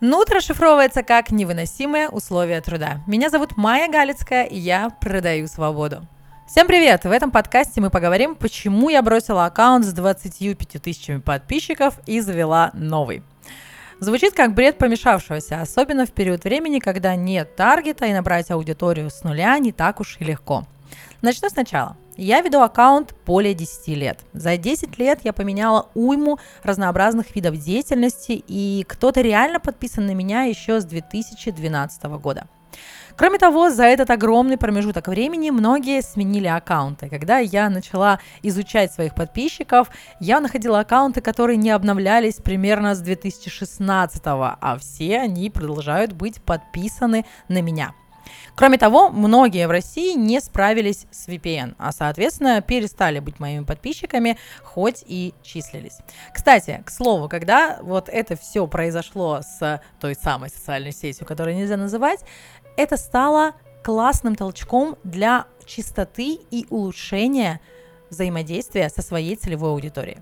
Нут расшифровывается как «невыносимые условия труда». Меня зовут Майя Галицкая, и я продаю свободу. Всем привет! В этом подкасте мы поговорим, почему я бросила аккаунт с 25 тысячами подписчиков и завела новый. Звучит как бред помешавшегося, особенно в период времени, когда нет таргета и набрать аудиторию с нуля не так уж и легко. Начну сначала. Я веду аккаунт более 10 лет. За 10 лет я поменяла уйму разнообразных видов деятельности, и кто-то реально подписан на меня еще с 2012 года. Кроме того, за этот огромный промежуток времени многие сменили аккаунты. Когда я начала изучать своих подписчиков, я находила аккаунты, которые не обновлялись примерно с 2016, а все они продолжают быть подписаны на меня. Кроме того, многие в России не справились с VPN, а, соответственно, перестали быть моими подписчиками, хоть и числились. Кстати, к слову, когда вот это все произошло с той самой социальной сетью, которую нельзя называть, это стало классным толчком для чистоты и улучшения взаимодействия со своей целевой аудиторией.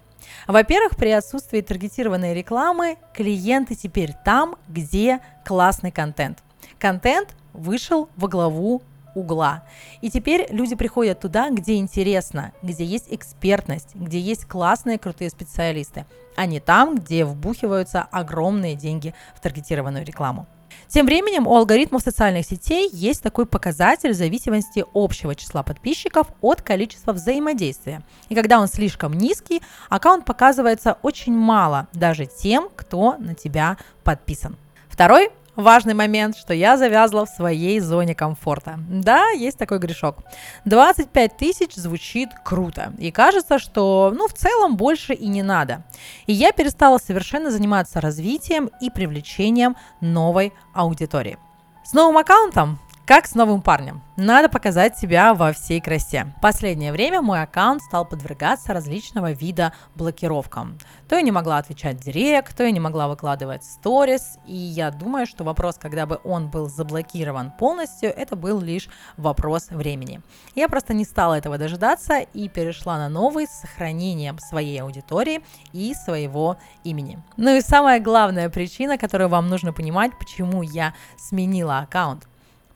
Во-первых, при отсутствии таргетированной рекламы клиенты теперь там, где классный контент. Контент вышел во главу угла. И теперь люди приходят туда, где интересно, где есть экспертность, где есть классные крутые специалисты, а не там, где вбухиваются огромные деньги в таргетированную рекламу. Тем временем у алгоритмов социальных сетей есть такой показатель зависимости общего числа подписчиков от количества взаимодействия. И когда он слишком низкий, аккаунт показывается очень мало даже тем, кто на тебя подписан. Второй важный момент, что я завязла в своей зоне комфорта. Да, есть такой грешок. 25 тысяч звучит круто. И кажется, что, ну, в целом больше и не надо. И я перестала совершенно заниматься развитием и привлечением новой аудитории. С новым аккаунтом как с новым парнем. Надо показать себя во всей красе. Последнее время мой аккаунт стал подвергаться различного вида блокировкам. То я не могла отвечать директ, то я не могла выкладывать сторис. И я думаю, что вопрос, когда бы он был заблокирован полностью, это был лишь вопрос времени. Я просто не стала этого дожидаться и перешла на новый с сохранением своей аудитории и своего имени. Ну и самая главная причина, которую вам нужно понимать, почему я сменила аккаунт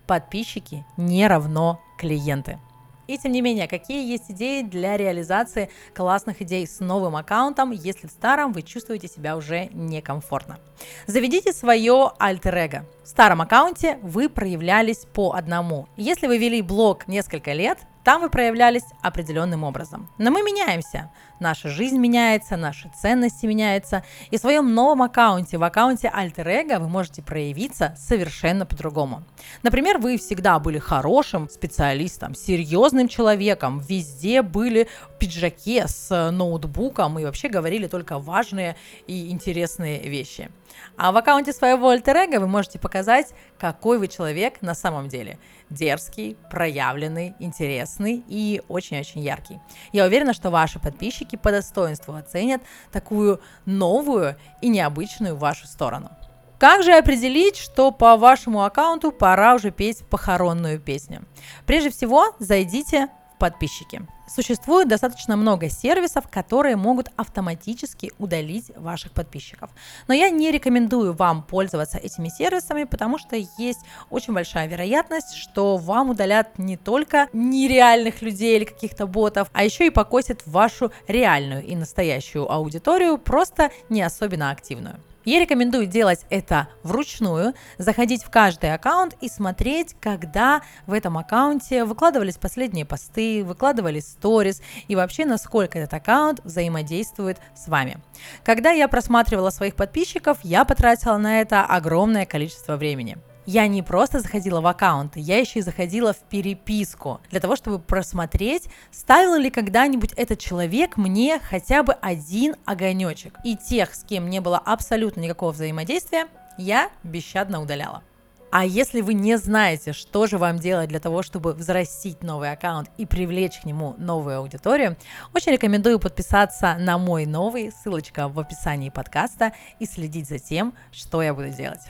подписчики не равно клиенты. И тем не менее, какие есть идеи для реализации классных идей с новым аккаунтом, если в старом вы чувствуете себя уже некомфортно? Заведите свое альтер-эго. В старом аккаунте вы проявлялись по одному. Если вы вели блог несколько лет, там вы проявлялись определенным образом. Но мы меняемся. Наша жизнь меняется, наши ценности меняются. И в своем новом аккаунте, в аккаунте Alter Ego, вы можете проявиться совершенно по-другому. Например, вы всегда были хорошим специалистом, серьезным человеком, везде были в пиджаке с ноутбуком и вообще говорили только важные и интересные вещи. А в аккаунте своего альтер вы можете показать, какой вы человек на самом деле. Дерзкий, проявленный, интересный и очень-очень яркий. Я уверена, что ваши подписчики по достоинству оценят такую новую и необычную вашу сторону. Как же определить, что по вашему аккаунту пора уже петь похоронную песню? Прежде всего, зайдите подписчики. Существует достаточно много сервисов, которые могут автоматически удалить ваших подписчиков. Но я не рекомендую вам пользоваться этими сервисами, потому что есть очень большая вероятность, что вам удалят не только нереальных людей или каких-то ботов, а еще и покосят вашу реальную и настоящую аудиторию, просто не особенно активную. Я рекомендую делать это вручную, заходить в каждый аккаунт и смотреть, когда в этом аккаунте выкладывались последние посты, выкладывались сторис и вообще насколько этот аккаунт взаимодействует с вами. Когда я просматривала своих подписчиков, я потратила на это огромное количество времени я не просто заходила в аккаунты, я еще и заходила в переписку для того, чтобы просмотреть, ставил ли когда-нибудь этот человек мне хотя бы один огонечек. И тех, с кем не было абсолютно никакого взаимодействия, я бесщадно удаляла. А если вы не знаете, что же вам делать для того, чтобы взрастить новый аккаунт и привлечь к нему новую аудиторию, очень рекомендую подписаться на мой новый, ссылочка в описании подкаста, и следить за тем, что я буду делать.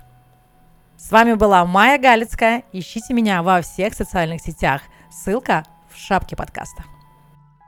С вами была Майя Галицкая. Ищите меня во всех социальных сетях. Ссылка в шапке подкаста.